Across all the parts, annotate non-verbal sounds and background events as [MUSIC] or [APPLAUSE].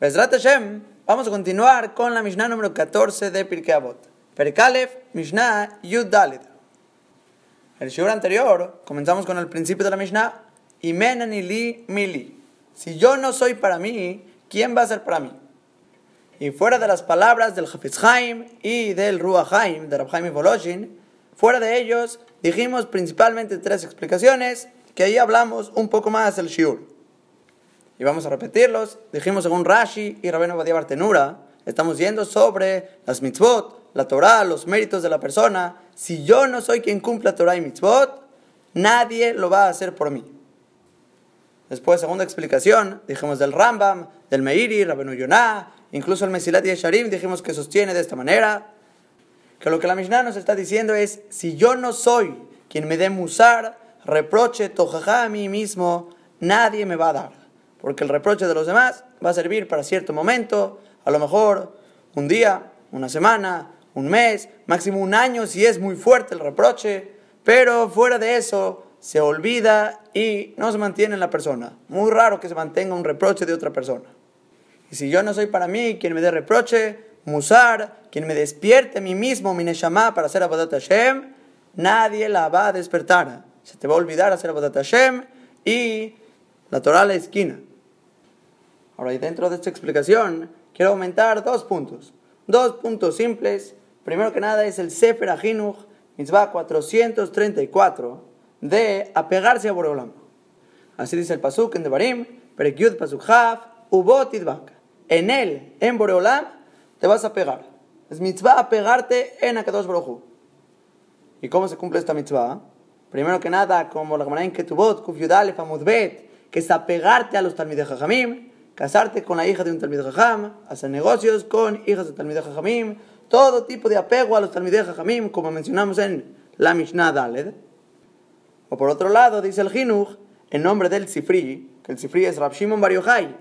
Bezrat Hashem, vamos a continuar con la Mishnah número 14 de Pirkei Avot. Perkalef, Mishnah Yud Dalet. El shiur anterior, comenzamos con el principio de la Mishnah. Imenani li mili. Si yo no soy para mí, ¿quién va a ser para mí? Y fuera de las palabras del Hafiz Haim y del Ruach Haim, de Rabhaim y Voloshin, fuera de ellos, dijimos principalmente tres explicaciones, que ahí hablamos un poco más del shiur y vamos a repetirlos. Dijimos según Rashi y Rabenu Badia Bartenura, estamos yendo sobre las mitzvot, la Torah, los méritos de la persona. Si yo no soy quien cumple la Torah y mitzvot, nadie lo va a hacer por mí. Después, segunda explicación, dijimos del Rambam, del Meiri, Rabenu Yonah, incluso el Mesilat y Sharim, dijimos que sostiene de esta manera, que lo que la Mishnah nos está diciendo es, si yo no soy quien me dé musar, reproche, tojaja a mí mismo, nadie me va a dar porque el reproche de los demás va a servir para cierto momento, a lo mejor un día, una semana, un mes, máximo un año si es muy fuerte el reproche, pero fuera de eso se olvida y no se mantiene en la persona. Muy raro que se mantenga un reproche de otra persona. Y si yo no soy para mí quien me dé reproche, musar, quien me despierte a mí mismo, mi neshama, para hacer Abadat Hashem, nadie la va a despertar. Se te va a olvidar hacer Abadat Hashem y la Torah a la esquina. Ahora, y dentro de esta explicación, quiero aumentar dos puntos. Dos puntos simples. Primero que nada es el Sefer Ahinuch, mitzvah 434, de apegarse a Boreolam. Así dice el Pasuk en Devarim, Perekyud Pasuk Haf, Ubot En él, en Boreolam, te vas a pegar. Es mitzvah apegarte en Akadosh Baruj ¿Y cómo se cumple esta mitzvah? Primero que nada, como la Gemara en Kuf Yudalef Amudbet, que es apegarte a los Talmidei Jajamim, casarte con la hija de un Talmid Jajam, hacer negocios con hijas de Talmid Jajamim, todo tipo de apego a los Talmid Jajamim, como mencionamos en la Mishnah Daled. O por otro lado, dice el Jinuch, en nombre del Sifri, que el Sifri es Rab Shimon Bar Yochai,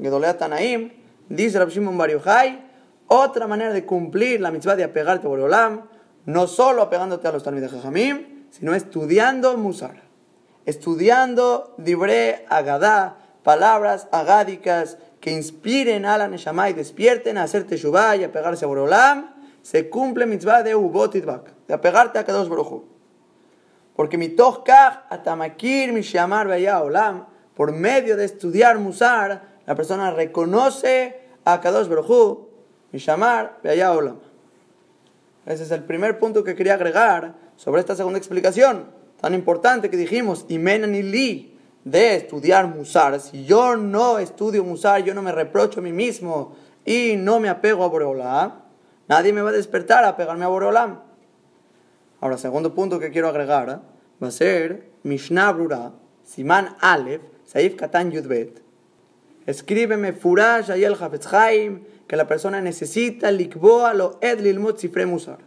Gedolea Tanaim, dice Rab Shimon Bar Yochai, otra manera de cumplir la mitzvah de apegarte a Boreolam, no solo apegándote a los Talmid Jajamim, sino estudiando Musar, estudiando Dibre Agadá, palabras agádicas que inspiren a la Neshama y despierten a hacer Teshuvah y a pegarse a Borolam, se cumple mitzvah de Ubot de apegarte a Kadosh Baruj Porque mi kach atamakir mi shamar olam, por medio de estudiar Musar, la persona reconoce a Kadosh Baruj mi shamar olam. Ese es el primer punto que quería agregar sobre esta segunda explicación tan importante que dijimos, Imenan y Li, de estudiar Musar, si yo no estudio Musar, yo no me reprocho a mí mismo y no me apego a Boreolam, nadie me va a despertar a pegarme a Boreolam. Ahora, segundo punto que quiero agregar ¿eh? va a ser Mishnah Brura, Siman Aleph, Saif Katan Yudbet. Escríbeme Furash Ayel Hafetz que la persona necesita likboa lo ed lilmut musar.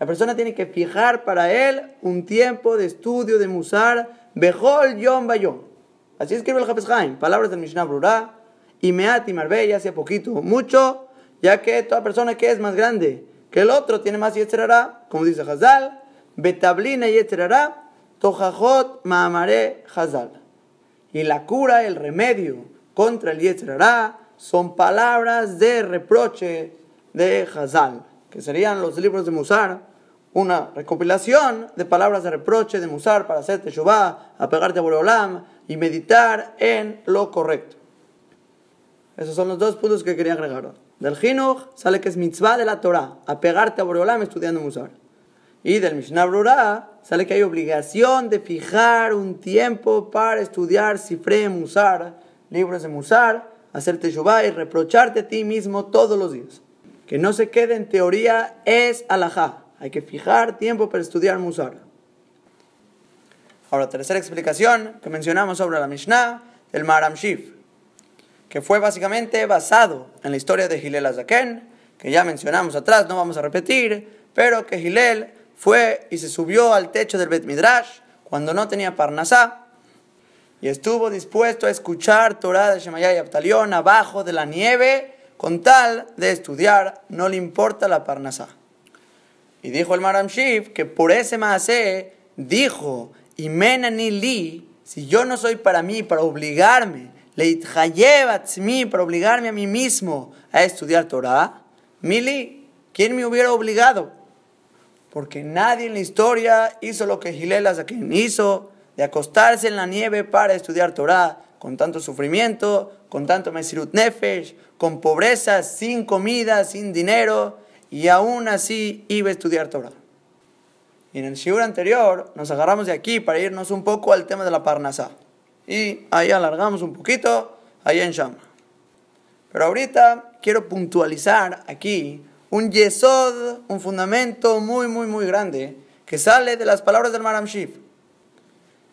La persona tiene que fijar para él un tiempo de estudio de musar, bejol yom bayom Así escribe el Hafez Haim, palabras del Mishnah Brura, y Meat y Marbella hace poquito, mucho, ya que toda persona que es más grande que el otro tiene más Yetzerara, como dice Hazal, Betablina Yetzerara, Tojajot Maamare Hazal. Y la cura, el remedio contra el Yetzerara, son palabras de reproche de Hazal, que serían los libros de Musar, una recopilación de palabras de reproche de Musar para hacerte Teshuvah, apegarte a Boreolam, y meditar en lo correcto. Esos son los dos puntos que quería agregar. Del Jinuch sale que es mitzvah de la Torah, apegarte a Boreolam estudiando Musar. Y del Mishnah Brura sale que hay obligación de fijar un tiempo para estudiar Sifre Musar, libros de Musar, hacerte Shubá y reprocharte a ti mismo todos los días. Que no se quede en teoría es alajá. Hay que fijar tiempo para estudiar Musar. Ahora, tercera explicación que mencionamos sobre la Mishnah, el Maram Shif, que fue básicamente basado en la historia de Hillel Azaken, que ya mencionamos atrás, no vamos a repetir, pero que Hillel fue y se subió al techo del Bet Midrash cuando no tenía Parnasá y estuvo dispuesto a escuchar Torah de Shemayah y Abtalión abajo de la nieve con tal de estudiar, no le importa la Parnasá. Y dijo el Maram Shif que por ese maase dijo y menani li, si yo no soy para mí, para obligarme, Leithayev atzmi, para obligarme a mí mismo a estudiar Torah. Mili, ¿quién me hubiera obligado? Porque nadie en la historia hizo lo que Gilel quien hizo, de acostarse en la nieve para estudiar Torah, con tanto sufrimiento, con tanto mesirut nefesh, con pobreza, sin comida, sin dinero, y aún así iba a estudiar Torah. Y en el shiur anterior nos agarramos de aquí para irnos un poco al tema de la Parnasá. Y ahí alargamos un poquito, ahí en Shama. Pero ahorita quiero puntualizar aquí un yesod, un fundamento muy, muy, muy grande que sale de las palabras del Maram Shif.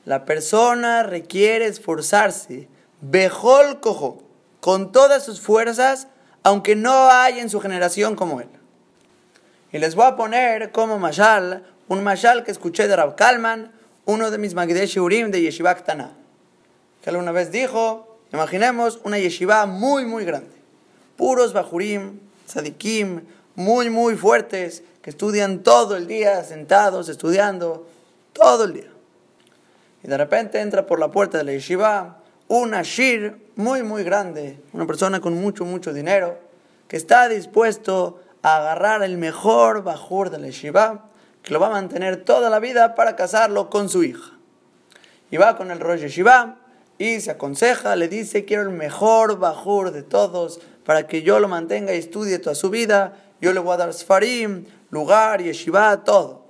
La persona requiere esforzarse, bejol cojo, con todas sus fuerzas, aunque no hay en su generación como él. Y les voy a poner como mashal, un mashal que escuché de Rab Kalman, uno de mis Magdesh Urim de Yeshiva Ktana, que alguna vez dijo, imaginemos una yeshiva muy, muy grande, puros bajurim, sadikim, muy, muy fuertes, que estudian todo el día, sentados, estudiando, todo el día. Y de repente entra por la puerta de la yeshiva un ashir muy, muy grande, una persona con mucho, mucho dinero, que está dispuesto a agarrar el mejor bajur de la yeshiva, que lo va a mantener toda la vida para casarlo con su hija. Y va con el Rosh Yeshiva y se aconseja, le dice, quiero el mejor bajur de todos para que yo lo mantenga y estudie toda su vida. Yo le voy a dar sfarim, lugar, yeshiva, todo.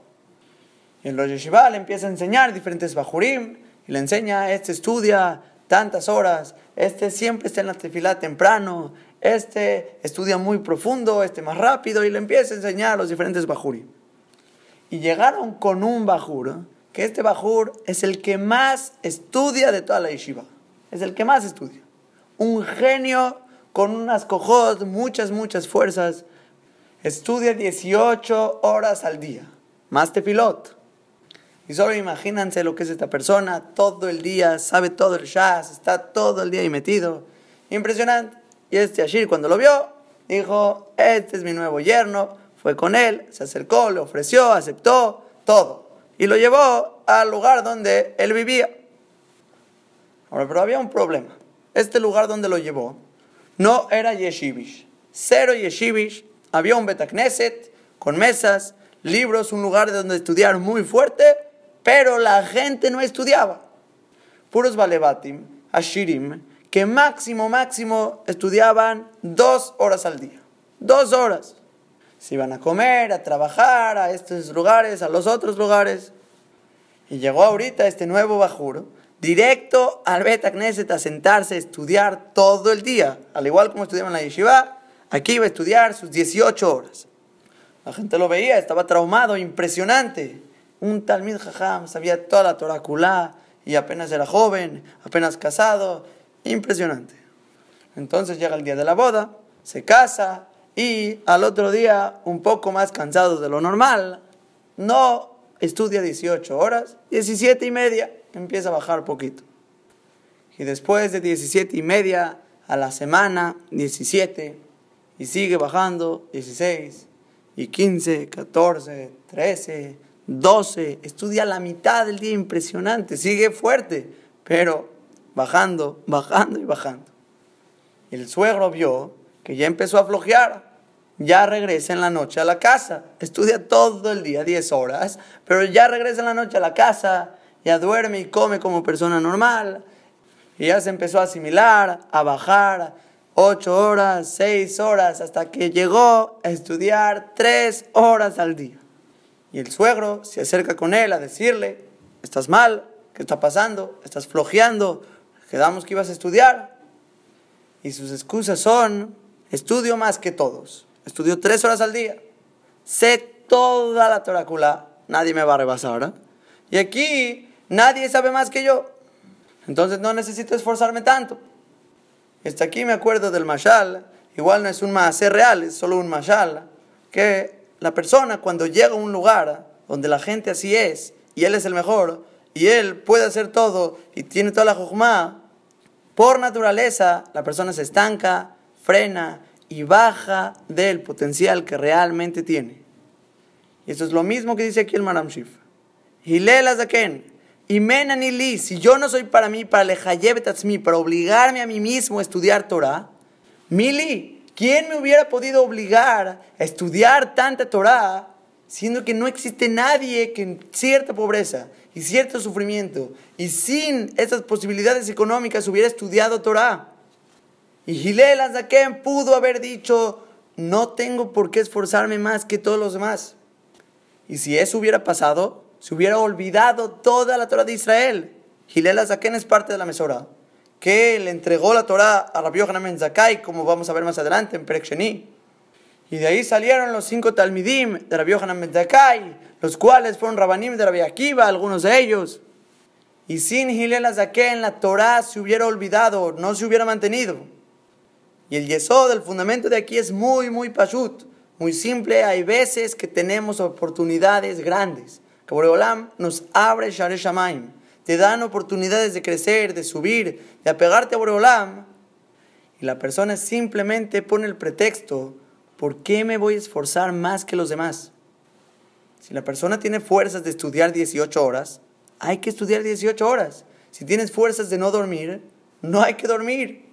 Y el Rosh Yeshiva le empieza a enseñar diferentes bajurim y le enseña, este estudia tantas horas, este siempre está en la tefilá temprano, este estudia muy profundo, este más rápido y le empieza a enseñar los diferentes bajurim. Y llegaron con un bajur, que este bajur es el que más estudia de toda la yeshiva. Es el que más estudia. Un genio con unas cojos, muchas, muchas fuerzas. Estudia 18 horas al día. Más tefilot. Y solo imagínense lo que es esta persona. Todo el día, sabe todo el shas, está todo el día ahí metido. Impresionante. Y este Ashir cuando lo vio, dijo, este es mi nuevo yerno fue con él, se acercó, le ofreció, aceptó, todo. Y lo llevó al lugar donde él vivía. Ahora, pero había un problema. Este lugar donde lo llevó no era yeshivish. Cero yeshivish. Había un betacneset con mesas, libros, un lugar donde estudiar muy fuerte, pero la gente no estudiaba. Puros balebatim, ashirim, que máximo, máximo estudiaban dos horas al día. Dos horas se iban a comer, a trabajar, a estos lugares, a los otros lugares. Y llegó ahorita este nuevo Bajuro, directo al Bet Knesset a sentarse a estudiar todo el día. Al igual como estudiaba en la yeshiva, aquí iba a estudiar sus 18 horas. La gente lo veía, estaba traumado, impresionante. Un Talmid Jajam sabía toda la Torah y apenas era joven, apenas casado, impresionante. Entonces llega el día de la boda, se casa, y al otro día, un poco más cansado de lo normal, no estudia 18 horas, 17 y media, empieza a bajar poquito. Y después de 17 y media a la semana, 17, y sigue bajando, 16, y 15, 14, 13, 12, estudia la mitad del día, impresionante, sigue fuerte, pero bajando, bajando y bajando. El suegro vio que ya empezó a flojear, ya regresa en la noche a la casa. Estudia todo el día, 10 horas, pero ya regresa en la noche a la casa, ya duerme y come como persona normal. Y ya se empezó a asimilar, a bajar 8 horas, 6 horas, hasta que llegó a estudiar 3 horas al día. Y el suegro se acerca con él a decirle, estás mal, ¿qué está pasando? ¿Estás flojeando? Quedamos que ibas a estudiar. Y sus excusas son, Estudio más que todos. Estudio tres horas al día. Sé toda la torácula. Nadie me va a rebasar. ¿eh? Y aquí nadie sabe más que yo. Entonces no necesito esforzarme tanto. Hasta aquí me acuerdo del mashal. Igual no es un ser real, es solo un mashal. Que la persona cuando llega a un lugar donde la gente así es, y él es el mejor, y él puede hacer todo, y tiene toda la jujma, por naturaleza la persona se estanca, frena y baja del potencial que realmente tiene. Y eso es lo mismo que dice aquí el Maram Shif. Hilel Azaken y menanili, si yo no soy para mí, para lejayebetasmi, para obligarme a mí mismo a estudiar Torah, mili, ¿quién me hubiera podido obligar a estudiar tanta Torah, siendo que no existe nadie que en cierta pobreza y cierto sufrimiento y sin esas posibilidades económicas hubiera estudiado Torah? Y Gilel Azaken pudo haber dicho, no tengo por qué esforzarme más que todos los demás. Y si eso hubiera pasado, se hubiera olvidado toda la Torah de Israel. Gilel Azaken es parte de la Mesora, que le entregó la Torah a Rabbi Yohanan Zakai, como vamos a ver más adelante en Perek Y de ahí salieron los cinco Talmidim de Rabbi Yohanan Zakai, los cuales fueron Rabanim de Rabbi Akiva, algunos de ellos. Y sin Gilel Azaken la Torah se hubiera olvidado, no se hubiera mantenido. Y el yesod, el fundamento de aquí es muy, muy pashut, muy simple. Hay veces que tenemos oportunidades grandes. Boreolam nos abre Share Shamaim. Te dan oportunidades de crecer, de subir, de apegarte a Boreolam. Y la persona simplemente pone el pretexto, ¿por qué me voy a esforzar más que los demás? Si la persona tiene fuerzas de estudiar 18 horas, hay que estudiar 18 horas. Si tienes fuerzas de no dormir, no hay que dormir.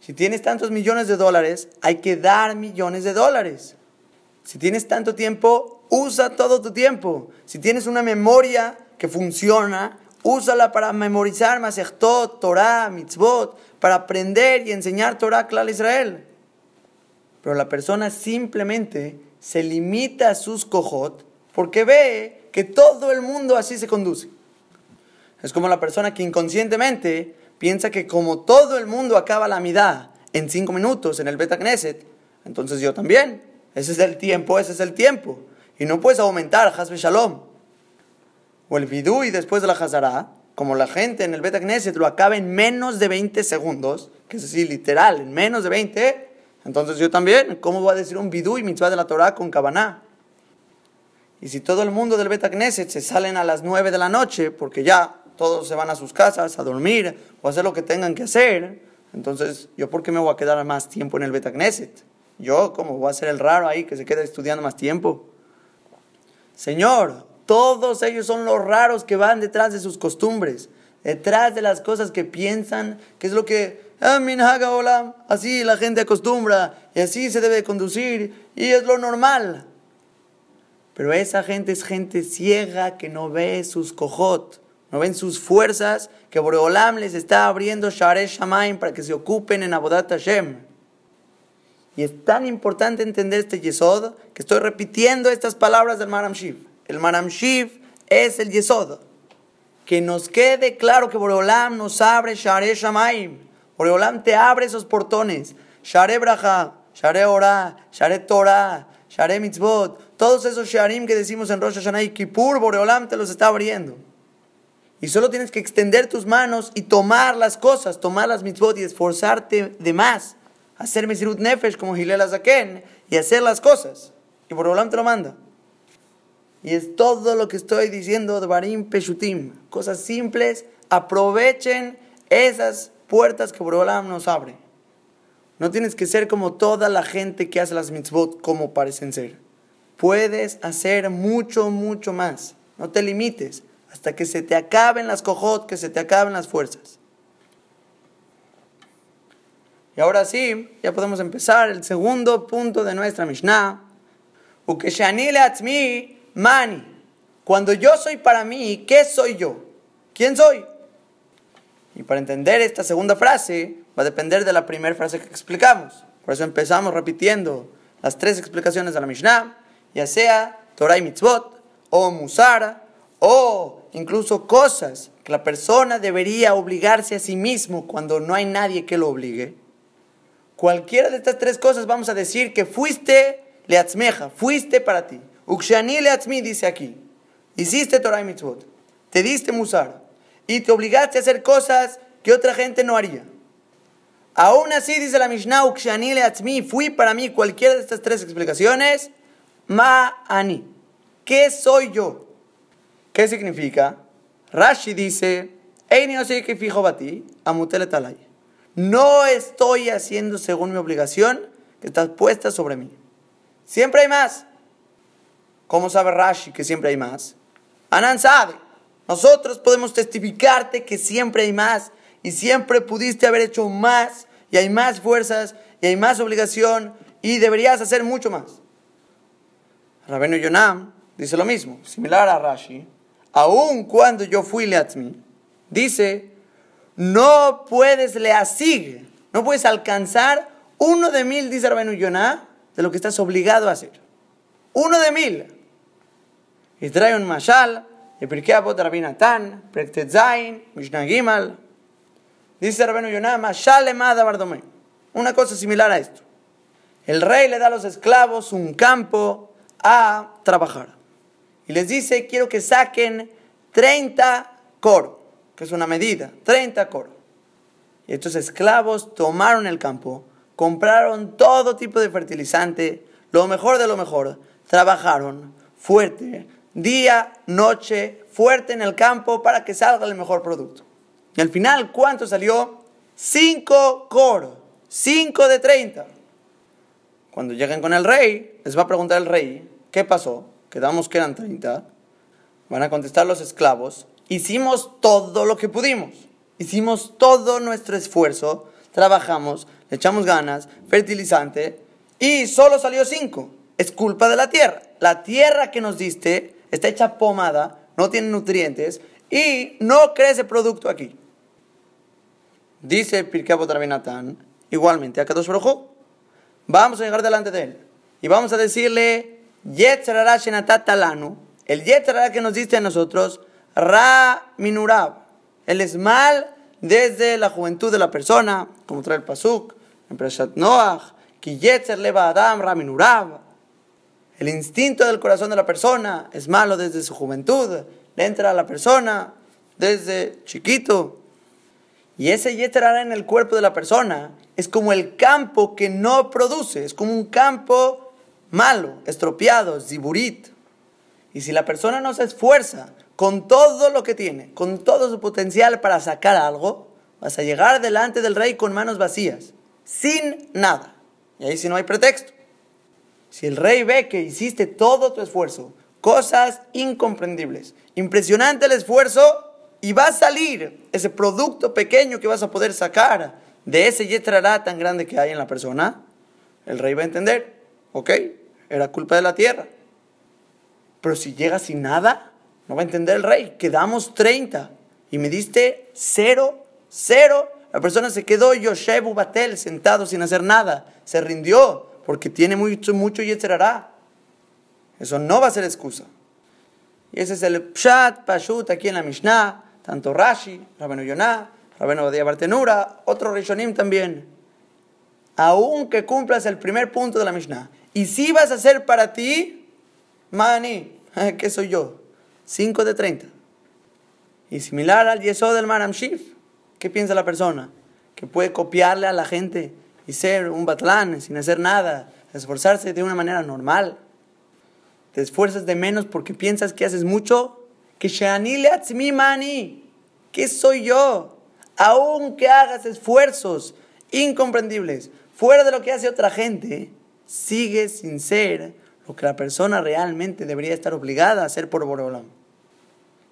Si tienes tantos millones de dólares, hay que dar millones de dólares. Si tienes tanto tiempo, usa todo tu tiempo. Si tienes una memoria que funciona, úsala para memorizar Masechtot, Torah, Mitzvot, para aprender y enseñar Torah a Israel. Pero la persona simplemente se limita a sus cojot porque ve que todo el mundo así se conduce. Es como la persona que inconscientemente piensa que como todo el mundo acaba la midá en cinco minutos en el Beta Knesset, entonces yo también. Ese es el tiempo, ese es el tiempo. Y no puedes aumentar Hasbe Shalom. O el Vidú y después de la Hazara, como la gente en el Beta Knesset lo acaba en menos de 20 segundos, que es así literal, en menos de 20, entonces yo también. ¿Cómo voy a decir un Vidú y mitzvah de la Torah con Kabaná? Y si todo el mundo del Beta Knesset se salen a las 9 de la noche, porque ya todos se van a sus casas a dormir o a hacer lo que tengan que hacer, entonces, ¿yo por qué me voy a quedar más tiempo en el Beta Knesset? Yo, ¿cómo voy a ser el raro ahí que se queda estudiando más tiempo? Señor, todos ellos son los raros que van detrás de sus costumbres, detrás de las cosas que piensan, que es lo que, ah, así la gente acostumbra y así se debe conducir y es lo normal. Pero esa gente es gente ciega que no ve sus cojot no ven sus fuerzas que Boreolam les está abriendo Share Shamaim para que se ocupen en Abodat Hashem. Y es tan importante entender este Yesod que estoy repitiendo estas palabras del Maram Shiv. El Maram Shiv es el Yesod. Que nos quede claro que Boreolam nos abre Share Shamaim. Boreolam te abre esos portones. Share Braja, Share Ora, Share Torah, Share Mitzvot. Todos esos Sharim que decimos en Rosh Hashanah y Kippur, Boreolam te los está abriendo. Y solo tienes que extender tus manos y tomar las cosas, tomar las mitzvot y esforzarte de más. Hacer Mesirut Nefesh como Hilel Azaken y hacer las cosas. Y Borolam te lo manda. Y es todo lo que estoy diciendo de Barim Peshutim. Cosas simples. Aprovechen esas puertas que Borolam nos abre. No tienes que ser como toda la gente que hace las mitzvot como parecen ser. Puedes hacer mucho, mucho más. No te limites hasta que se te acaben las cojot, que se te acaben las fuerzas. Y ahora sí, ya podemos empezar el segundo punto de nuestra Mishnah. mani. Cuando yo soy para mí, ¿qué soy yo? ¿Quién soy? Y para entender esta segunda frase, va a depender de la primera frase que explicamos. Por eso empezamos repitiendo las tres explicaciones de la Mishnah, ya sea Torah y Mitzvot, o Musara, o incluso cosas que la persona debería obligarse a sí mismo cuando no hay nadie que lo obligue. Cualquiera de estas tres cosas vamos a decir que fuiste leatzmeja, fuiste para ti. Ukshani leatzmi dice aquí. Hiciste Torah y Mitzvot, te diste musar y te obligaste a hacer cosas que otra gente no haría. Aún así, dice la Mishnah, Ukshani leatzmi, fui para mí cualquiera de estas tres explicaciones, ma ani. ¿Qué soy yo? ¿Qué significa? Rashi dice, No estoy haciendo según mi obligación que está puesta sobre mí. Siempre hay más. ¿Cómo sabe Rashi que siempre hay más? Anan sabe. Nosotros podemos testificarte que siempre hay más y siempre pudiste haber hecho más y hay más fuerzas y hay más obligación y deberías hacer mucho más. Rabenu Yonam dice lo mismo, similar a Rashi, aun cuando yo fui Leatzmi, dice, no puedes leasig, no puedes alcanzar uno de mil, dice Rabenu Yonam, de lo que estás obligado a hacer. Uno de mil. Y trae un mashal, Pirkei de Rabbi Natan, Zain, Mishnah. Dice Rabenu Yonah, mashal emada bardome. Una cosa similar a esto. El rey le da a los esclavos un campo a trabajar. Y les dice, quiero que saquen 30 coro, que es una medida, 30 coro. Y estos esclavos tomaron el campo, compraron todo tipo de fertilizante, lo mejor de lo mejor, trabajaron fuerte, día, noche, fuerte en el campo para que salga el mejor producto. Y al final, ¿cuánto salió? Cinco coros, cinco de treinta. Cuando lleguen con el rey, les va a preguntar el rey, ¿qué pasó? Quedamos que eran 30. Van a contestar los esclavos, hicimos todo lo que pudimos. Hicimos todo nuestro esfuerzo, trabajamos, le echamos ganas, fertilizante, y solo salió cinco. Es culpa de la tierra. La tierra que nos diste está hecha pomada, no tiene nutrientes y no crece producto aquí. Dice Pirkei Rabinatán, igualmente a Kadosh Baruj vamos a llegar delante de él y vamos a decirle, Yetzerara Talanu, el Yetzerara que nos diste a nosotros, Ra Minurab, el es mal desde la juventud de la persona, como trae el Pasuk, en Preshat Noach, que Yetzer Leva Adam Ra Minurab, el instinto del corazón de la persona es malo desde su juventud, le entra a la persona desde chiquito. Y ese yeterara en el cuerpo de la persona es como el campo que no produce, es como un campo malo, estropeado, ziburit. Y si la persona no se esfuerza con todo lo que tiene, con todo su potencial para sacar algo, vas a llegar delante del rey con manos vacías, sin nada. Y ahí si no hay pretexto. Si el rey ve que hiciste todo tu esfuerzo, cosas incomprendibles, impresionante el esfuerzo, y va a salir ese producto pequeño que vas a poder sacar de ese yetrará tan grande que hay en la persona, el rey va a entender, ok, era culpa de la tierra. Pero si llega sin nada, no va a entender el rey, quedamos 30 y me diste cero, cero. La persona se quedó Yoshebu Batel sentado sin hacer nada, se rindió, porque tiene mucho, mucho yetzerará. Eso no va a ser excusa. Y ese es el Pshat, Pashut aquí en la Mishnah, tanto Rashi, Rabenu Yonah, Rabenu Badia Bartenura, otro Rishonim también. Aunque cumplas el primer punto de la Mishnah, y si vas a hacer para ti, Mani, [LAUGHS] ¿qué soy yo? 5 de 30. Y similar al Yesod del Maram Shif, ¿qué piensa la persona? Que puede copiarle a la gente y ser un batlán sin hacer nada, esforzarse de una manera normal. Te esfuerzas de menos porque piensas que haces mucho. Que mi mani. ¿Qué soy yo? Aunque hagas esfuerzos incomprendibles fuera de lo que hace otra gente, sigues sin ser lo que la persona realmente debería estar obligada a hacer por Borolam.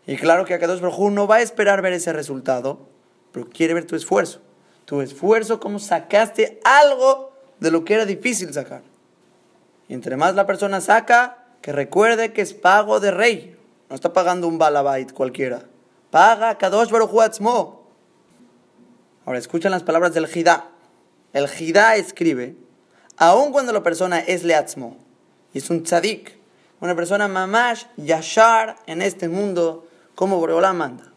Y claro que Akadosh Baruj no va a esperar ver ese resultado, pero quiere ver tu esfuerzo tu esfuerzo, cómo sacaste algo de lo que era difícil sacar. Y entre más la persona saca, que recuerde que es pago de rey. No está pagando un balabait cualquiera. Paga Kadosh Baruch Ahora escuchan las palabras del Jidá. El Jidá escribe, aun cuando la persona es leatzmo, y es un tzadik, una persona mamash yashar en este mundo, como Boreolá manda.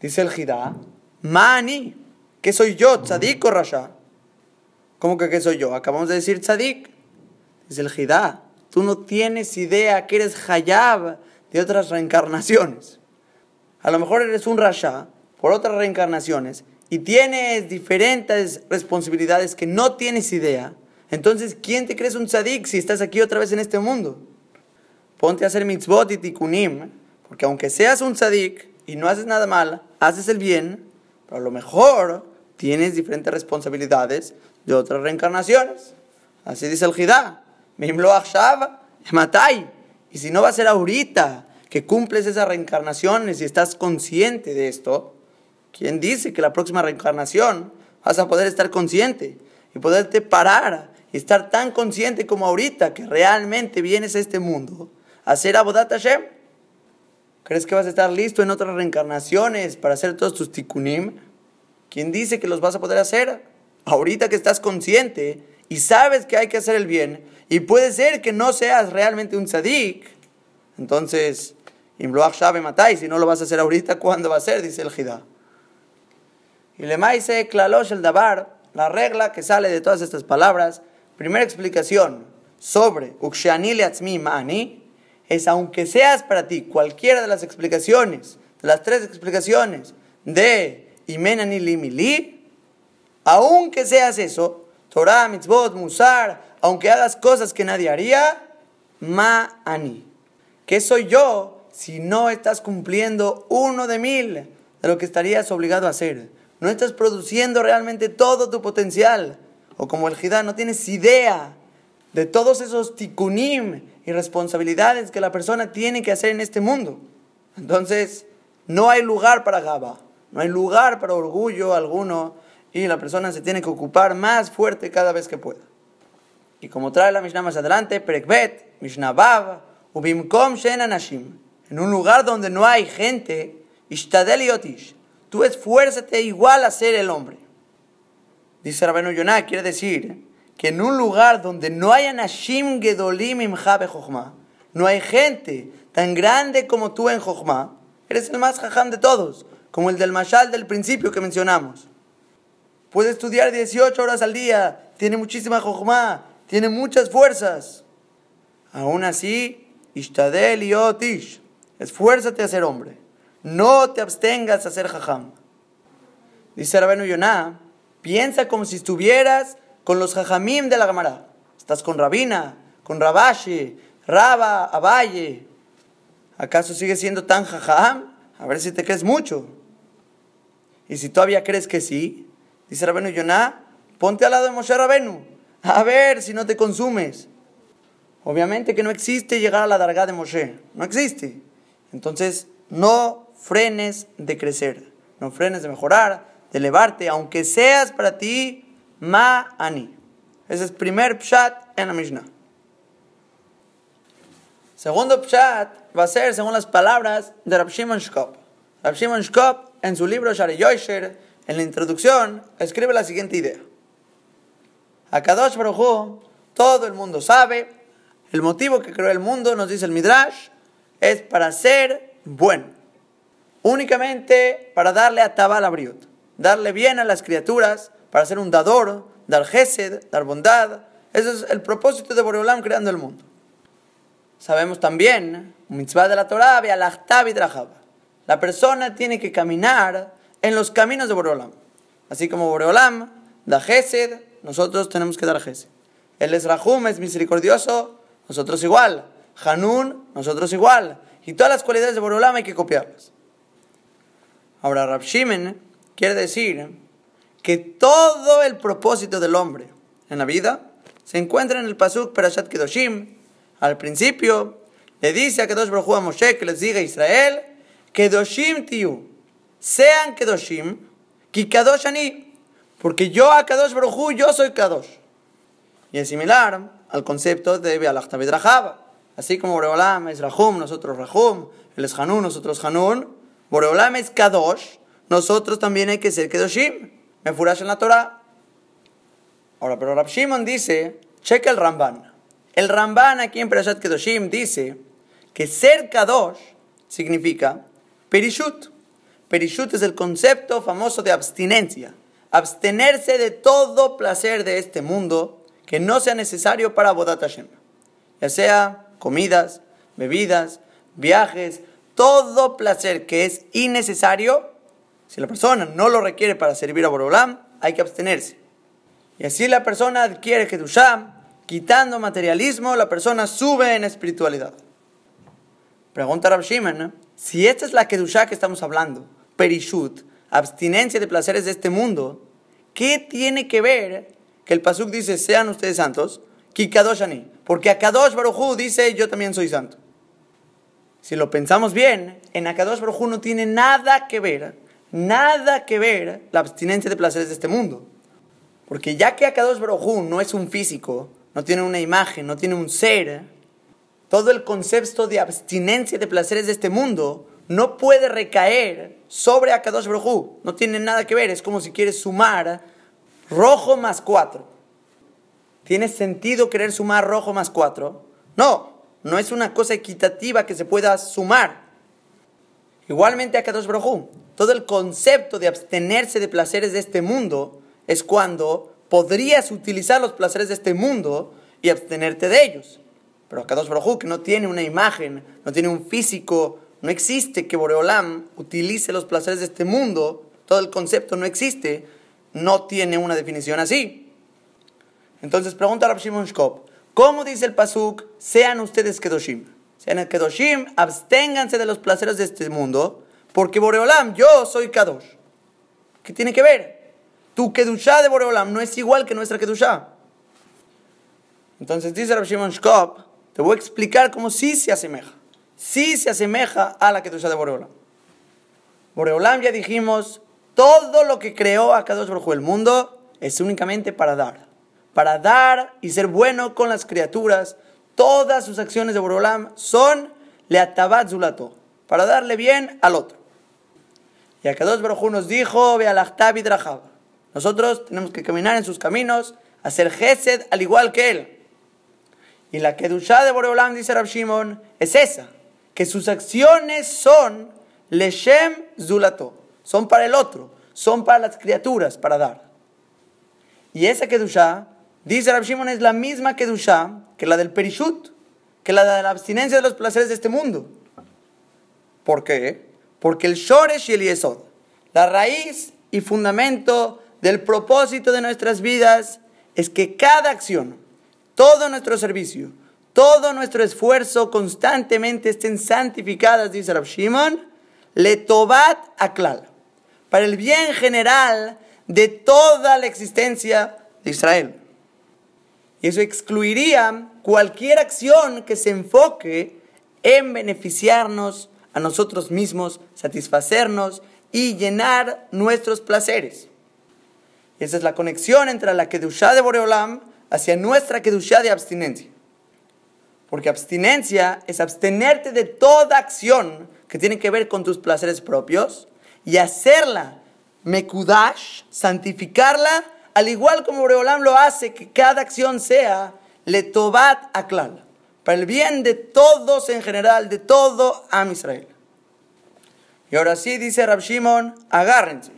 Dice el Jidá, mani, ¿Qué soy yo, tzadik o rasha? ¿Cómo que qué soy yo? Acabamos de decir tzadik. Es el jidá. Tú no tienes idea que eres hayab de otras reencarnaciones. A lo mejor eres un rasha por otras reencarnaciones y tienes diferentes responsabilidades que no tienes idea. Entonces, ¿quién te crees un tzadik si estás aquí otra vez en este mundo? Ponte a hacer mitzvot y tikkunim, porque aunque seas un tzadik y no haces nada mal, haces el bien, pero a lo mejor tienes diferentes responsabilidades de otras reencarnaciones. Así dice el Jidá. Matai. Y si no va a ser ahorita, que cumples esas reencarnaciones y estás consciente de esto, ¿quién dice que la próxima reencarnación vas a poder estar consciente y poderte parar estar tan consciente como ahorita que realmente vienes a este mundo a hacer Abodat Hashem? ¿Crees que vas a estar listo en otras reencarnaciones para hacer todos tus tikkunim? ¿Quién dice que los vas a poder hacer? Ahorita que estás consciente y sabes que hay que hacer el bien, y puede ser que no seas realmente un tzadik, entonces, sabe matai, si no lo vas a hacer ahorita, ¿cuándo va a ser? Dice el Jidá. Y le dice klalosh el dabar, la regla que sale de todas estas palabras, primera explicación sobre ukshani atzmi mani, es aunque seas para ti cualquiera de las explicaciones, de las tres explicaciones de imenani limili, aunque seas eso, Torah, mitzvot, musar, aunque hagas cosas que nadie haría, ma'ani. ¿Qué soy yo si no estás cumpliendo uno de mil de lo que estarías obligado a hacer? No estás produciendo realmente todo tu potencial. O como el Jidá, no tienes idea de todos esos tikunim y responsabilidades que la persona tiene que hacer en este mundo. Entonces, no hay lugar para Gaba, no hay lugar para orgullo alguno y la persona se tiene que ocupar más fuerte cada vez que pueda. Y como trae la Mishnah más adelante, Perekbet, Mishnah Bab, Ubimkom Shen Anashim, en un lugar donde no hay gente, Ishtadel Yotish, tú esfuérzate igual a ser el hombre. Dice Rabenu Yonah, quiere decir que en un lugar donde no hay Anashim Gedolim no hay gente tan grande como tú en Jochma, eres el más jajam de todos, como el del Mashal del principio que mencionamos. Puede estudiar 18 horas al día, tiene muchísima Jochma, tiene muchas fuerzas. Aún así, Ishtadel y Otish, esfuérzate a ser hombre. No te abstengas a ser jajam. Dice Rabenu Yonah, piensa como si estuvieras con los jajamim de la Gemara. Estás con Rabina, con Rabashi, Raba, Abaye. ¿Acaso sigues siendo tan jajam? A ver si te crees mucho. Y si todavía crees que sí, dice Rabenu Yonah, ponte al lado de Moshe Rabenu a ver si no te consumes. Obviamente que no existe llegar a la dargá de Moshe. No existe. Entonces, no frenes de crecer. No frenes de mejorar, de elevarte, aunque seas para ti ma'ani. Ese es el primer pshat en la Mishnah. Segundo pshat va a ser según las palabras de Rab Shimon Shkop. Rab Shimon Shkop, en su libro Shari Yosher, en la introducción, escribe la siguiente idea. A Kadosh Baruj todo el mundo sabe, el motivo que creó el mundo, nos dice el Midrash, es para ser bueno. Únicamente para darle a Tabal Abriut, darle bien a las criaturas, para ser un dador, dar gesed, dar bondad. Ese es el propósito de Boreolam creando el mundo. Sabemos también, mitzvah de la Torah, la persona tiene que caminar en los caminos de Boreolam. Así como Boreolam da gesed, nosotros tenemos que dar Gesed. Él es Rahum, es misericordioso, nosotros igual. Hanun, nosotros igual. Y todas las cualidades de Borolam hay que copiarlas. Ahora, Rab Shimen quiere decir que todo el propósito del hombre en la vida se encuentra en el Pasuk Perashat Kedoshim. Al principio le dice a Kedosh Baruch a Moshe que les diga a Israel, Kedoshim tiu, sean Kedoshim, ki Kadosh ani, porque yo a Kadosh Baruj yo soy Kadosh. Y es similar al concepto de Bealach Rajab. Así como Boreolam es Rahum, nosotros Rahum, él es Hanun, nosotros Hanun. Boreolam es Kadosh, nosotros también hay que ser Kedoshim. Me furas en la Torah. Ahora, pero Rab Shimon dice, checa el Ramban. El Ramban aquí en Perashat Kedoshim dice que ser Kadosh significa Perishut. Perishut es el concepto famoso de abstinencia abstenerse de todo placer de este mundo que no sea necesario para Bodat Hashem. Ya sea comidas, bebidas, viajes, todo placer que es innecesario, si la persona no lo requiere para servir a Borolam, hay que abstenerse. Y así la persona adquiere Kedusham, quitando materialismo, la persona sube en espiritualidad. Pregunta Rab Shimon, si esta es la Kedushah que estamos hablando, Perishut, abstinencia de placeres de este mundo, ¿qué tiene que ver que el Pasuk dice, sean ustedes santos? Kikadosh Ani. Porque a Kadosh Baruchu dice, yo también soy santo. si lo pensamos bien, en Akadosh Baruj Hu no tiene nada que ver, nada que ver la abstinencia de placeres de este mundo. Porque ya que Akadosh Baruj no es un físico, no tiene una imagen, no tiene un ser, todo el concepto de abstinencia de placeres de este mundo no puede recaer sobre Akadosh Baruj. No tiene nada que ver, es como si quieres sumar rojo más cuatro. ¿Tiene sentido querer sumar rojo más cuatro? No, no es una cosa equitativa que se pueda sumar. Igualmente a Kadosh Baruj todo el concepto de abstenerse de placeres de este mundo es cuando podrías utilizar los placeres de este mundo y abstenerte de ellos. Pero a Kadosh que no tiene una imagen, no tiene un físico, no existe que Boreolam utilice los placeres de este mundo, todo el concepto no existe, no tiene una definición así. Entonces pregunta a Rav Shimon Shkop, ¿Cómo dice el Pasuk? Sean ustedes Kedoshim. Sean Kedoshim, absténganse de los placeres de este mundo, porque Boreolam, yo soy Kadosh. ¿Qué tiene que ver? Tu Kedushá de Boreolam no es igual que nuestra Kedushá. Entonces dice Rabbi Shimon Shkop, te voy a explicar cómo sí se asemeja. Sí se asemeja a la Kedushá de Boreolam. Boreolam ya dijimos, todo lo que creó a Kadosh Baruj el mundo es únicamente para dar para dar y ser bueno con las criaturas. Todas sus acciones de Borolam son leatabat zulato, para darle bien al otro. Y Akadosh Baruj nos dijo, ve al Nosotros tenemos que caminar en sus caminos, hacer gesed al igual que él. Y la Kedushá de Boreolam, dice Rab Shimon, es esa, que sus acciones son leshem zulato, son para el otro, son para las criaturas, para dar. Y esa Kedushá Dice Rab Shimon, es la misma Kedusha que la del Perishut, que la de la abstinencia de los placeres de este mundo. ¿Por qué? Porque el Shoresh y el Yesod, la raíz y fundamento del propósito de nuestras vidas es que cada acción, todo nuestro servicio, todo nuestro esfuerzo constantemente estén santificadas, dice Rab Shimon, le tobat aklal, para el bien general de toda la existencia de Israel. Eso excluiría cualquier acción que se enfoque en beneficiarnos a nosotros mismos, satisfacernos y llenar nuestros placeres. Y esa es la conexión entre la Kedushá de Boreolam hacia nuestra Kedushá de abstinencia. Porque abstinencia es abstenerte de toda acción que tiene que ver con tus placeres propios y hacerla mekudash, santificarla al igual como Boreolam lo hace, que cada acción sea letobat aklal, para el bien de todos en general, de todo Am Israel. Y ahora sí dice Rab Shimon, agárrense.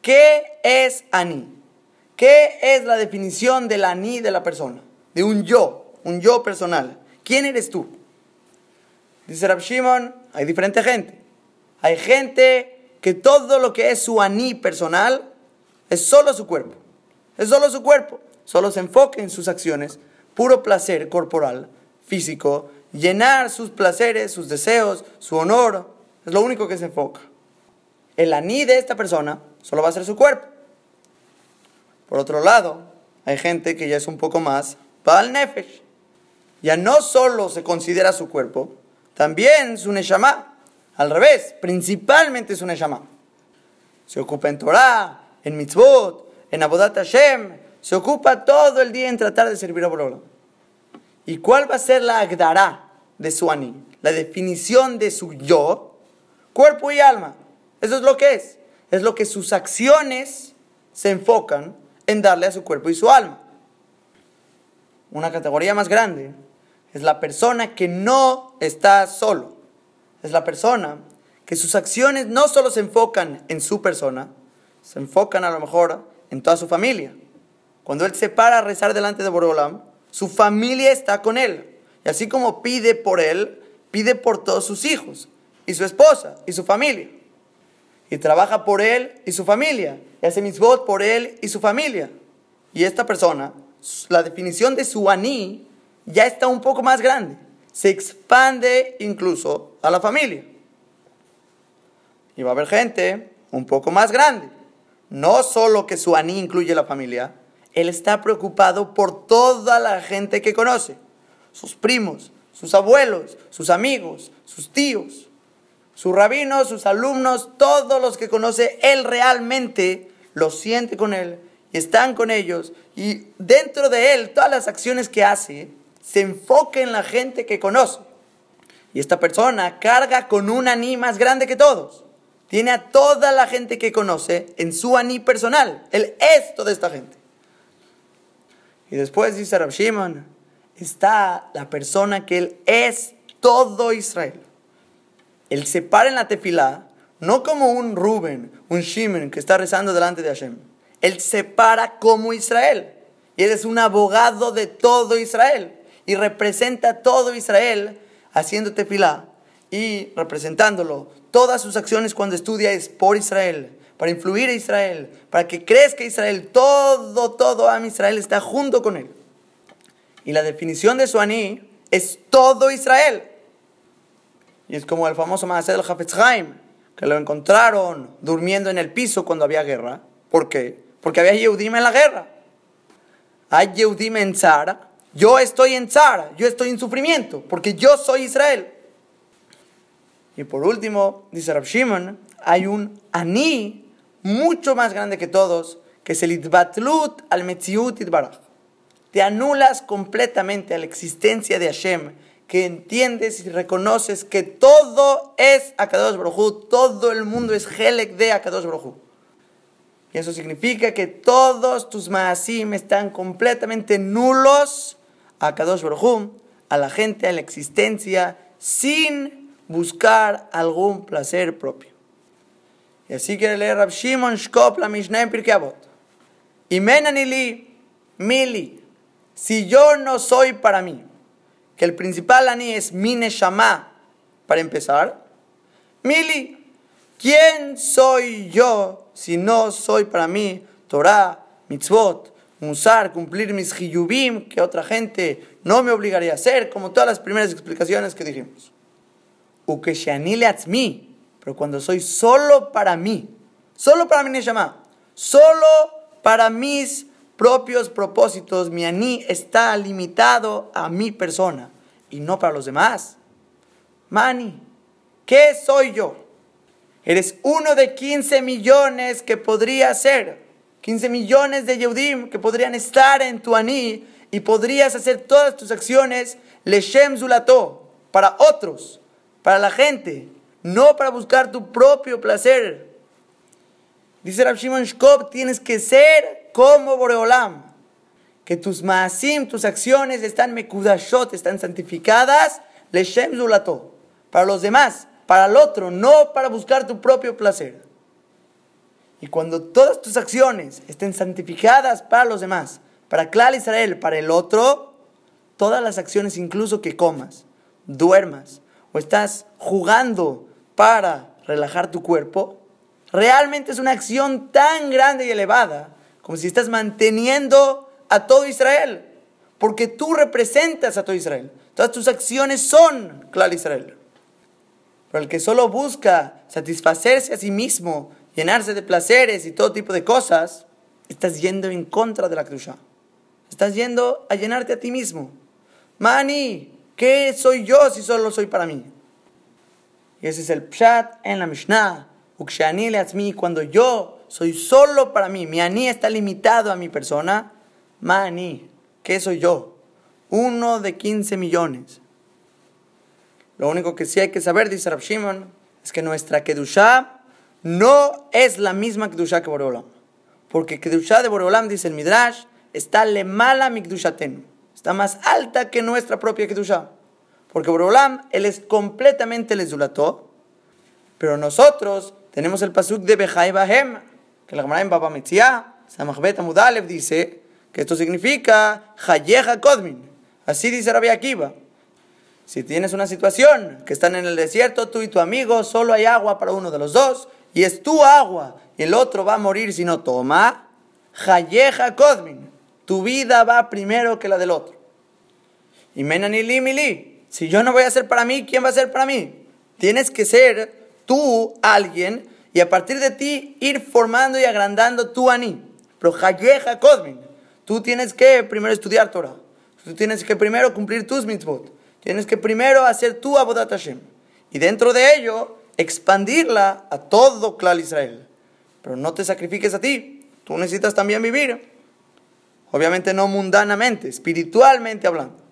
¿Qué es Ani? ¿Qué es la definición del Ani de la persona? De un yo, un yo personal. ¿Quién eres tú? Dice Rab Shimon, hay diferente gente. Hay gente que todo lo que es su Ani personal es solo su cuerpo. Es solo su cuerpo. Solo se enfoca en sus acciones. Puro placer corporal, físico. Llenar sus placeres, sus deseos, su honor. Es lo único que se enfoca. El aní de esta persona solo va a ser su cuerpo. Por otro lado, hay gente que ya es un poco más Baal Nefesh. Ya no solo se considera su cuerpo, también su Neshama. Al revés, principalmente su Neshama. Se ocupa en Torah, en mitzvot, en Abodat Hashem, se ocupa todo el día en tratar de servir a Borolam. ¿Y cuál va a ser la agdará de su ani? La definición de su yo, cuerpo y alma. Eso es lo que es. Es lo que sus acciones se enfocan en darle a su cuerpo y su alma. Una categoría más grande es la persona que no está solo. Es la persona que sus acciones no solo se enfocan en su persona, se enfocan a lo mejor en toda su familia. Cuando él se para a rezar delante de Borolam, su familia está con él. Y así como pide por él, pide por todos sus hijos, y su esposa, y su familia. Y trabaja por él y su familia. Y hace mitzvot por él y su familia. Y esta persona, la definición de su aní ya está un poco más grande. Se expande incluso a la familia. Y va a haber gente un poco más grande no solo que su aní incluye la familia, él está preocupado por toda la gente que conoce, sus primos, sus abuelos, sus amigos, sus tíos, sus rabinos, sus alumnos, todos los que conoce, él realmente lo siente con él están con ellos. Y dentro de él, todas las acciones que hace, se enfoca en la gente que conoce. Y esta persona carga con un aní más grande que todos. Tiene a toda la gente que conoce en su aní personal. Él es toda esta gente. Y después dice Rab Shimon, está la persona que él es todo Israel. Él se para en la tefilá, no como un Rubén, un Shimon que está rezando delante de Hashem. Él se para como Israel. Y él es un abogado de todo Israel. Y representa a todo Israel haciendo tefilá y representándolo. Todas sus acciones cuando estudia es por Israel, para influir a Israel, para que crezca Israel. Todo, todo a Israel está junto con él. Y la definición de su aní es todo Israel. Y es como el famoso Maaseh del Hafetz que lo encontraron durmiendo en el piso cuando había guerra. ¿Por qué? Porque había Yehudim en la guerra. Hay Yehudim en Zara. Yo estoy en Zara. Yo estoy en sufrimiento. Porque yo soy Israel. Y por último, dice Rav Shimon, hay un Ani mucho más grande que todos, que es el Itbatlut al Metziut Itbaraj. Te anulas completamente a la existencia de Hashem, que entiendes y reconoces que todo es Akadosh Baruj todo el mundo es Helek de Akadosh Baruj y eso significa que todos tus maasim están completamente nulos a Kadosh Baruj a la gente, a la existencia, sin buscar algún placer propio. Y así quiere leer Rab Shimon Shkop la Mishnah en Pirkei Avot. Y menanili, mili, si yo no soy para mí, que el principal ani es mi neshama, para empezar, mili, ¿quién soy yo si no soy para mí Torah, mitzvot, musar, cumplir mis hiyubim, que otra gente no me obligaría a hacer, como todas las primeras explicaciones que dijimos. Mí, pero cuando soy solo para mí, solo para mi neshama, solo para mis propios propósitos, mi ani está limitado a mi persona y no para los demás. Mani, ¿qué soy yo? Eres uno de 15 millones que podría ser. 15 millones de Yehudim que podrían estar en tu aní y podrías hacer todas tus acciones leshem zulato para otros, para la gente, no para buscar tu propio placer. Dice Rav Shimon Shkop, tienes que ser como Boreolam, que tus maasim, tus acciones están mekudashot, están santificadas, leshem zulato, para los demás, para el otro, no para buscar tu propio placer. Y cuando todas tus acciones estén santificadas para los demás, para Clal Israel, para el otro, todas las acciones, incluso que comas, duermas estás jugando para relajar tu cuerpo, realmente es una acción tan grande y elevada como si estás manteniendo a todo Israel, porque tú representas a todo Israel. Todas tus acciones son Clal Israel. Pero el que solo busca satisfacerse a sí mismo, llenarse de placeres y todo tipo de cosas, estás yendo en contra de la Kedusha. Estás yendo a llenarte a ti mismo. Mani, ¿qué soy yo si solo soy para mí? Y ese es el pshat en la Mishnah. Ukshani le cuando yo soy solo para mí, mi ani está limitado a mi persona. Mani, ¿qué soy yo? Uno de 15 millones. Lo único que sí hay que saber, dice Rab Shimon, es que nuestra Kedushá no es la misma Kedushá que Boreolam. Porque Kedushá de Boreolam, dice el Midrash, está le mala Mikdushaten. Está más alta que nuestra propia Kedushá. Porque Boreolam, él es completamente el Zulató. Pero nosotros tenemos el pasuk de Bejai Bahem, que la Gemara en Baba Metzia, Samachbet Amudalev dice que esto significa Hayeja Kodmin. Así dice Rabbi Akiva. Si tienes una situación que están en el desierto, tú y tu amigo, solo hay agua para uno de los dos, y es tu agua, y el otro va a morir si no toma, Hayeja Kodmin, tu vida va primero que la del otro. Y Menanili Mili, si yo no voy a ser para mí, ¿quién va a ser para mí? Tienes que ser tú alguien y a partir de ti ir formando y agrandando tu aní. Pero Hayeja Kodmin, tú tienes que primero estudiar Torah, tú tienes que primero cumplir tus mitzvot. Tienes que primero hacer tu Abodat Hashem. y dentro de ello expandirla a todo Clal Israel. Pero no te sacrifiques a ti, tú necesitas también vivir. Obviamente no mundanamente, espiritualmente hablando.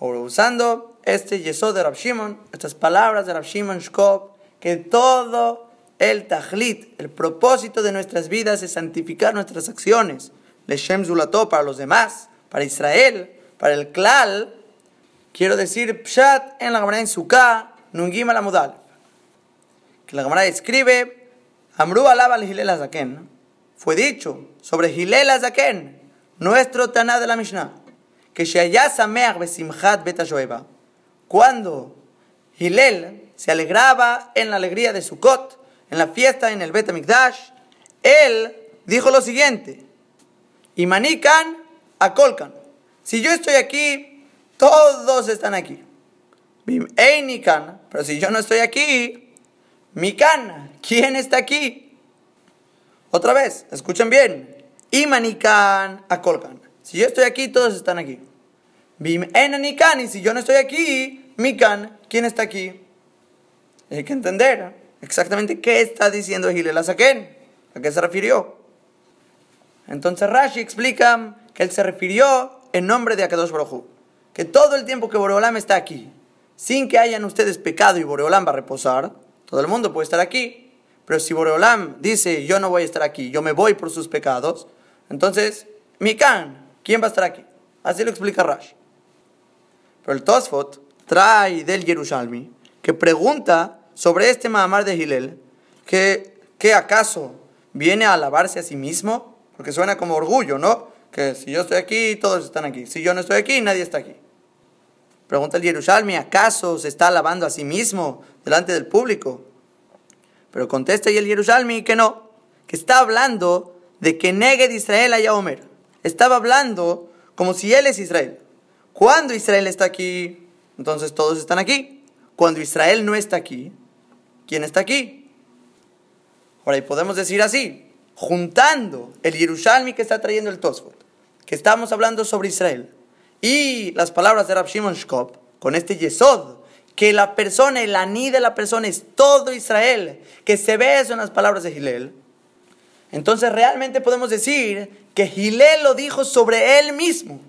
Ahora, usando este yesod de Rab Shimon, estas palabras de Rab Shimon Shkop, que todo el tajlit, el propósito de nuestras vidas es santificar nuestras acciones, Leshem Zulato para los demás, para Israel, para el Klal, quiero decir Pshat en la Gemara en Sukkah, Nungim Alamudal. Que la Gemara escribe, Amru alaba al Hilel Azaken, fue dicho sobre Hilel Azaken, nuestro Taná de la Mishnah, que Shaya Sameach Besimchat Betashoeba, cuando Hilel se alegraba en la alegría de Sukkot, en la fiesta en el Bet él dijo lo siguiente: Imanikan akolkan. Si yo estoy aquí, todos están aquí. Einikan, pero si yo no estoy aquí, Mikan, ¿quién está aquí? Otra vez, escuchen bien. Imanikan akolkan. Si yo estoy aquí, todos están aquí. Bim enanikan, y si yo no estoy aquí, Mikan, ¿quién está aquí? Hay que entender exactamente qué está diciendo Gilel Azaken, a qué se refirió. Entonces Rashi explica que él se refirió en nombre de Akadosh Baruj que todo el tiempo que Boreolam está aquí, sin que hayan ustedes pecado y Boreolam va a reposar, todo el mundo puede estar aquí. Pero si Boreolam dice, yo no voy a estar aquí, yo me voy por sus pecados, entonces, Mikan, ¿quién va a estar aquí? Así lo explica Rashi. Pero el Tosfot trae del Yerushalmi que pregunta sobre este Mahamar de que, que acaso viene a alabarse a sí mismo, porque suena como orgullo, ¿no? Que si yo estoy aquí, todos están aquí. Si yo no estoy aquí, nadie está aquí. Pregunta el Yerushalmi, ¿acaso se está alabando a sí mismo delante del público? Pero contesta y el Yerushalmi que no, que está hablando de que negue de Israel a Omer. Estaba hablando como si él es Israel. Cuando Israel está aquí, entonces todos están aquí. Cuando Israel no está aquí, ¿quién está aquí? Ahora, y podemos decir así, juntando el Yerushalmi que está trayendo el Tosfot, que estamos hablando sobre Israel, y las palabras de Rab Shimon Shkop, con este Yesod, que la persona, el aní de la persona es todo Israel, que se ve eso en las palabras de Gilel, entonces realmente podemos decir que Gilel lo dijo sobre él mismo,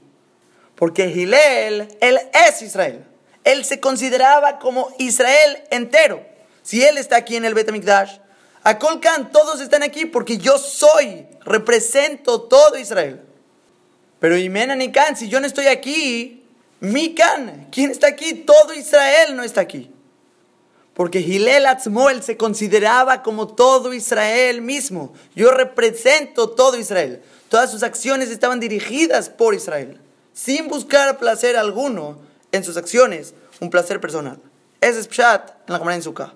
porque Gilel, él es Israel, él se consideraba como Israel entero. Si él está aquí en el Betamikdash, a Colcan todos están aquí porque yo soy, represento todo Israel. Pero Imenan y Can, si yo no estoy aquí, mi Can, ¿quién está aquí? Todo Israel no está aquí. Porque Gilel Atzmoel se consideraba como todo Israel mismo. Yo represento todo Israel. Todas sus acciones estaban dirigidas por Israel, sin buscar placer alguno en sus acciones, un placer personal. Ese es Pshat en la Gemara en Sukkah.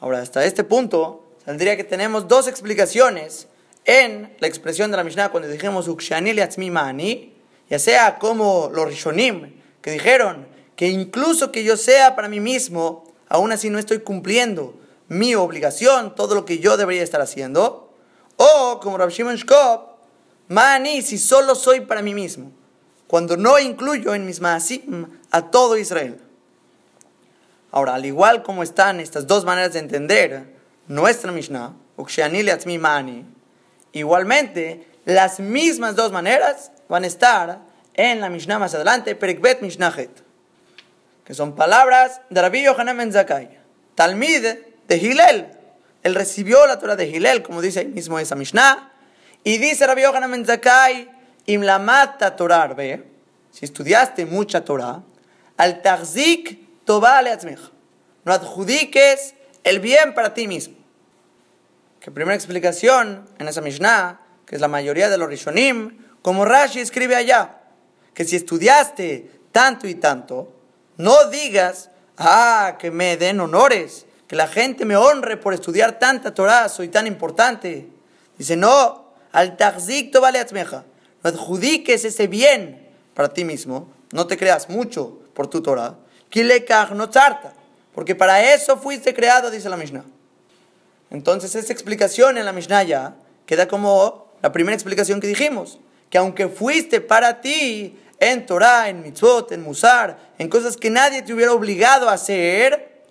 Ahora, hasta este punto, saldría que tenemos dos explicaciones en la expresión de la Mishnah cuando dijimos Mani, ya sea como los Rishonim, que dijeron que incluso que yo sea para mí mismo, aún así no estoy cumpliendo mi obligación, todo lo que yo debería estar haciendo, o como Rav Shimon Shkop, Mani, si solo soy para mí mismo, cuando no incluyo en mis maasim a todo Israel. Ahora, al igual como están estas dos maneras de entender nuestra Mishnah, Mani, igualmente las mismas dos maneras van a estar en la Mishnah más adelante, Perikbet Mishnachet, que son palabras de Rabbi Yohanan Ben Zakai, Talmid de Hillel. Él recibió la Torah de Hillel, como dice ahí mismo esa Mishnah, y dice Rabbi Yohanan Ben Zakai, Im lamata Torah si estudiaste mucha Torah, al Tachzik no adjudiques el bien para ti mismo. Que primera explicación en esa Mishnah, que es la mayoría de los Rishonim, como Rashi escribe allá, que si estudiaste tanto y tanto, no digas, ah, que me den honores, que la gente me honre por estudiar tanta Torah, soy tan importante. Dice, no, al tachzik vale no adjudiques ese bien para ti mismo, no te creas mucho por tu Torah, no porque para eso fuiste creado, dice la Mishnah. Entonces, esa explicación en la Mishnah ya queda como la primera explicación que dijimos, que aunque fuiste para ti en Torah, en mitzvot, en musar, en cosas que nadie te hubiera obligado a hacer,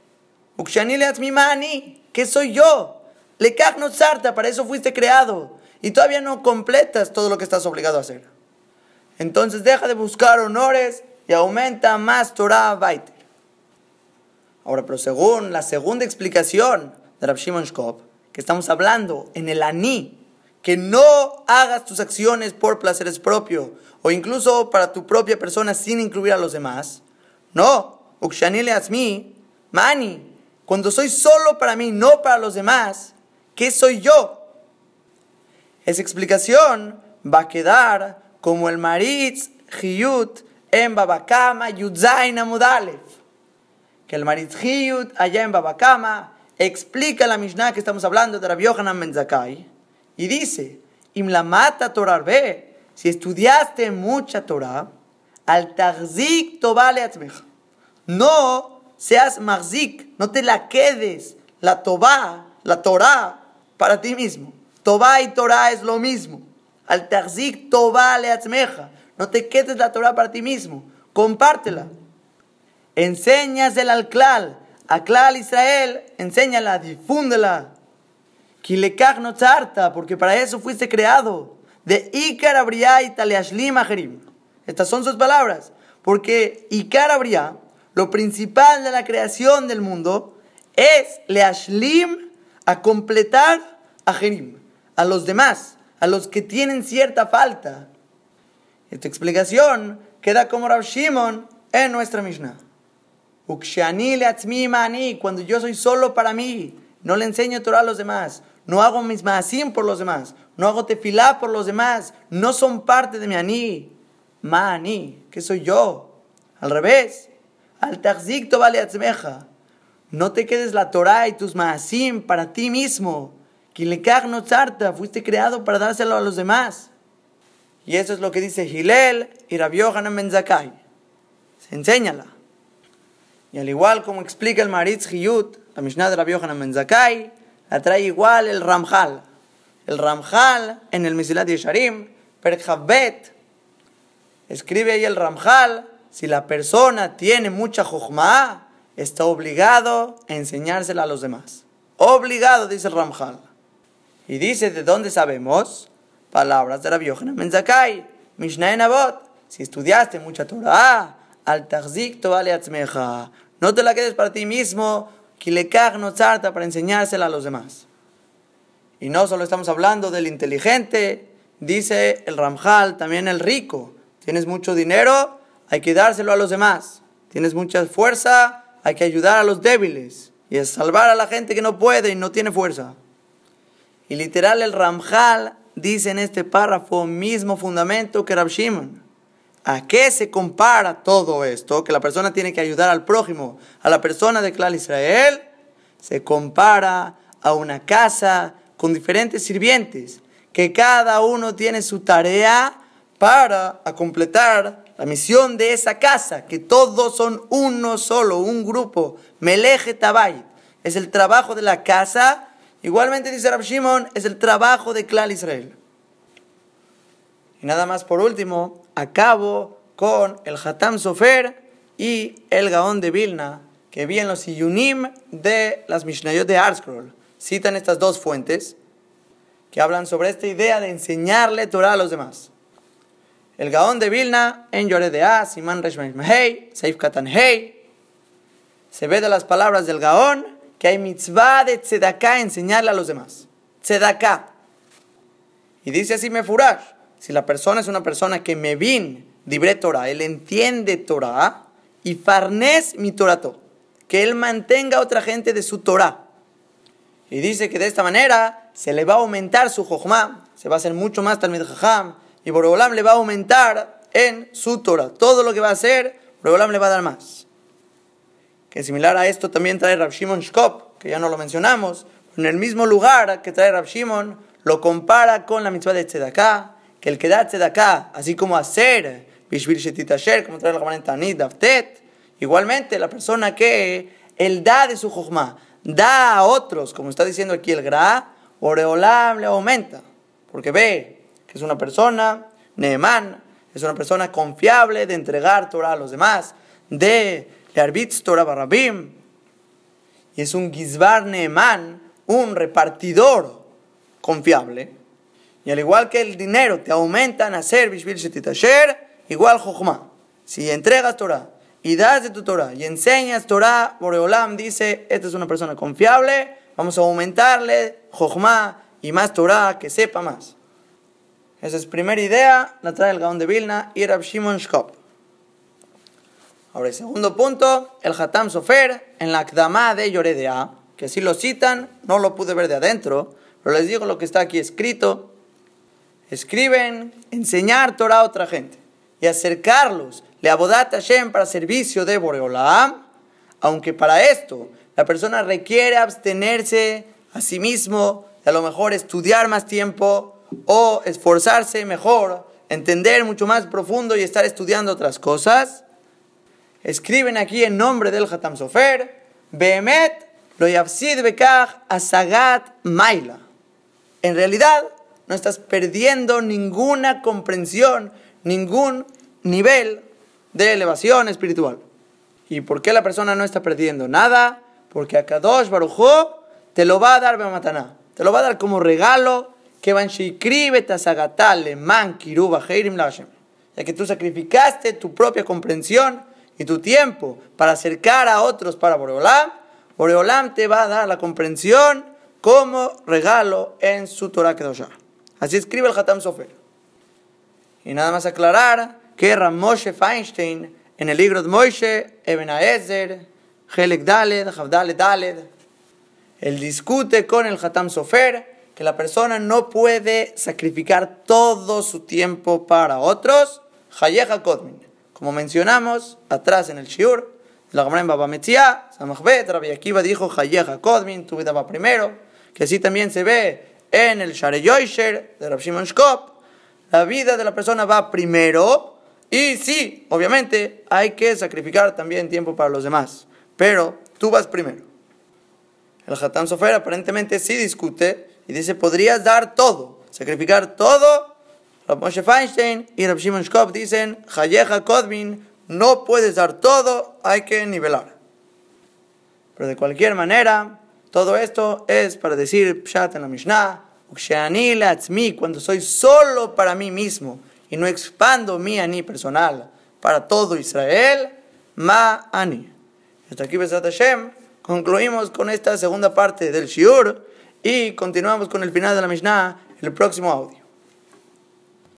¿qué soy yo? Le no sarta, para eso fuiste creado. Y todavía no completas todo lo que estás obligado a hacer. Entonces deja de buscar honores y aumenta más Torah Baiter. Ahora, pero según la segunda explicación de Rav Shimon Shkop, que estamos hablando en el Ani, que no hagas tus acciones por placeres propios o incluso para tu propia persona sin incluir a los demás. No, Ukshanile Asmi, Mani, cuando soy solo para mí, no para los demás, ¿qué soy yo? Esa explicación va a quedar como el Maritz Hiyut en Babakama Yudzain Amudalev. Que el Maritz Hiyut allá en Babakama explica la Mishnah que estamos hablando de Rabbi Yohanan Menzakai y dice: Im la mata Torah si estudiaste mucha Torah, al tagzik tobale. No seas marzik, no te la quedes, la toba, la Torah, para ti mismo. Toba y Torah es lo mismo. Al tarzik toba le atzmeja. No te quedes la Torah para ti mismo. Compártela. Enséñasela al klal. A Israel, enséñala, difúndela. Kilekach no tzarta, porque para eso fuiste creado. De Ikar Abriá y Taleashlim. Estas son sus palabras. Porque Ikar Abriá, lo principal de la creación del mundo, es Leashlim a completar Ajerim a los demás, a los que tienen cierta falta. Esta explicación queda como Rav Shimon en nuestra Mishnah. Cuando yo soy solo para mí, no le enseño Torah a los demás, no hago mis maasim por los demás, no hago tefilá por los demás, no son parte de mi ani. Mani, que soy yo. Al revés, al tachzik vale No te quedes la Torah y tus maasim para ti mismo no tzarta, fuiste creado para dárselo a los demás. Y eso es lo que dice Gilel y Rabbi Yohanan Ben. Enséñala. Y al igual como explica el Maritz Hiyut, la Mishnah de Rabbi la trae igual el Ramjal. El Ramjal en el Misilat Yesharim, Perkhabet, escribe ahí el Ramjal, si la persona tiene mucha jochma, está obligado a enseñársela a los demás. Obligado, dice el Ramjal. Y dice, ¿de dónde sabemos? Palabras de la Yohanan Menzakai, Mishnah en Abot. Si estudiaste mucha Torah, al Tachzik atzmeja. No te la quedes para ti mismo, kilekach no tzarta para enseñársela a los demás. Y no solo estamos hablando del inteligente, dice el Ramjal, también el rico. Tienes mucho dinero, hay que dárselo a los demás. Tienes mucha fuerza, hay que ayudar a los débiles. Y es salvar a la gente que no puede y no tiene fuerza. Y literal el Ramjal dice en este párrafo mismo fundamento que Rab. ¿A qué se compara todo esto? Que la persona tiene que ayudar al prójimo, a la persona de Clan Israel. Se compara a una casa con diferentes sirvientes, que cada uno tiene su tarea para completar la misión de esa casa, que todos son uno solo, un grupo. Meleje Tabay. Es el trabajo de la casa Igualmente dice Rab Shimon, es el trabajo de Klal Israel. Y nada más por último, acabo con el Hatam Sofer y el Gaón de Vilna, que vi en los Iyunim de las Mishnayot de Arscroll. Citan estas dos fuentes que hablan sobre esta idea de enseñarle Torah a los demás. El Gaón de Vilna en Yore de A, Siman Hei, Seif Katan Hei, se ve de las palabras del Gaón que hay mitzvah de tzedaká enseñarle a los demás. Tzedaká. Y dice así Mefurash, si la persona es una persona que me vin libre Torah, él entiende Torah y farnes mi Torato, que él mantenga a otra gente de su Torah. Y dice que de esta manera se le va a aumentar su jochma, se va a hacer mucho más Talmid Jajam, y Borobolam le va a aumentar en su Torah. Todo lo que va a hacer, Borobolam le va a dar más que similar a esto también trae Rav Shimon Shkop, que ya no lo mencionamos, en el mismo lugar que trae Rav Shimon, lo compara con la mitzvah de Tzedaká, que el que da Tzedaká, así como hacer, como trae la igualmente la persona que él da de su Jochma, da a otros, como está diciendo aquí el Gra, Oreolam le aumenta, porque ve que es una persona, Neemán, es una persona confiable de entregar Torah a los demás, de Arbitz Torah Barabim, y es un Gizbar Neeman, un repartidor confiable. Y al igual que el dinero te aumenta en hacer Bishvil Shetitasher, igual Jochma. Si entregas Torah y das de tu Torah y enseñas Torah, Boreolam dice, esta es una persona confiable, vamos a aumentarle Jochma y más Torah, que sepa más. Esa es primera idea, la trae el Gaón de Vilna y Rab Shimon Shkop. Ahora, el segundo punto, el Hatam Sofer, en la Akdama de Yoredea, que si lo citan, no lo pude ver de adentro, pero les digo lo que está aquí escrito. Escriben enseñar Torah a otra gente y acercarlos, le abodat Hashem para servicio de Boreolam, aunque para esto la persona requiere abstenerse a sí mismo, a lo mejor estudiar más tiempo o esforzarse mejor, entender mucho más profundo y estar estudiando otras cosas, escriben aquí en nombre del Hatam Sofer, Behemet lo yafsid bekach asagat maila. En realidad, no estás perdiendo ninguna comprensión, ningún nivel de elevación espiritual. ¿Y por qué la persona no está perdiendo nada? Porque a Kadosh Baruj te lo va a dar Bemataná. Te lo va a dar como regalo que van man Ya que tú sacrificaste tu propia comprensión y tu tiempo para acercar a otros para Boreolam, Boreolam te va a dar la comprensión como regalo en su Torah Kedoshah. Así escribe el Hatam Sofer. Y nada más aclarar que Ramoshe Feinstein en el libro de Moshe, Eben Aezer, Helek Daled, Javdale Daled, él discute con el Hatam Sofer que la persona no puede sacrificar todo su tiempo para otros. Hayeha Kodmin. Como mencionamos atrás en el Shiur, la Gemara en Baba Metzia, Samachbet, Rabbi Akiva dijo Hayeha Kodmin, tu vida va primero. Que así también se ve en el Share Yoisher de Rabbi Shimon Shkop. La vida de la persona va primero. Y sí, obviamente hay que sacrificar también tiempo para los demás. Pero tú vas primero. El Hatam Sofer aparentemente sí discute y dice, podrías dar todo, sacrificar todo. Rab Moshe Feinstein y Rab Shimon Shkop dicen, Hayeha Kodmin, no puedes dar todo, hay que nivelar. Pero de cualquier manera, todo esto es para decir Pshat en la Mishnah, cuando soy solo para mí mismo y no expando mi ani personal para todo Israel, ma ani. Hasta aquí, Besat Hashem, concluimos con esta segunda parte del Shiur y continuamos con el final de la Mishnah el próximo audio.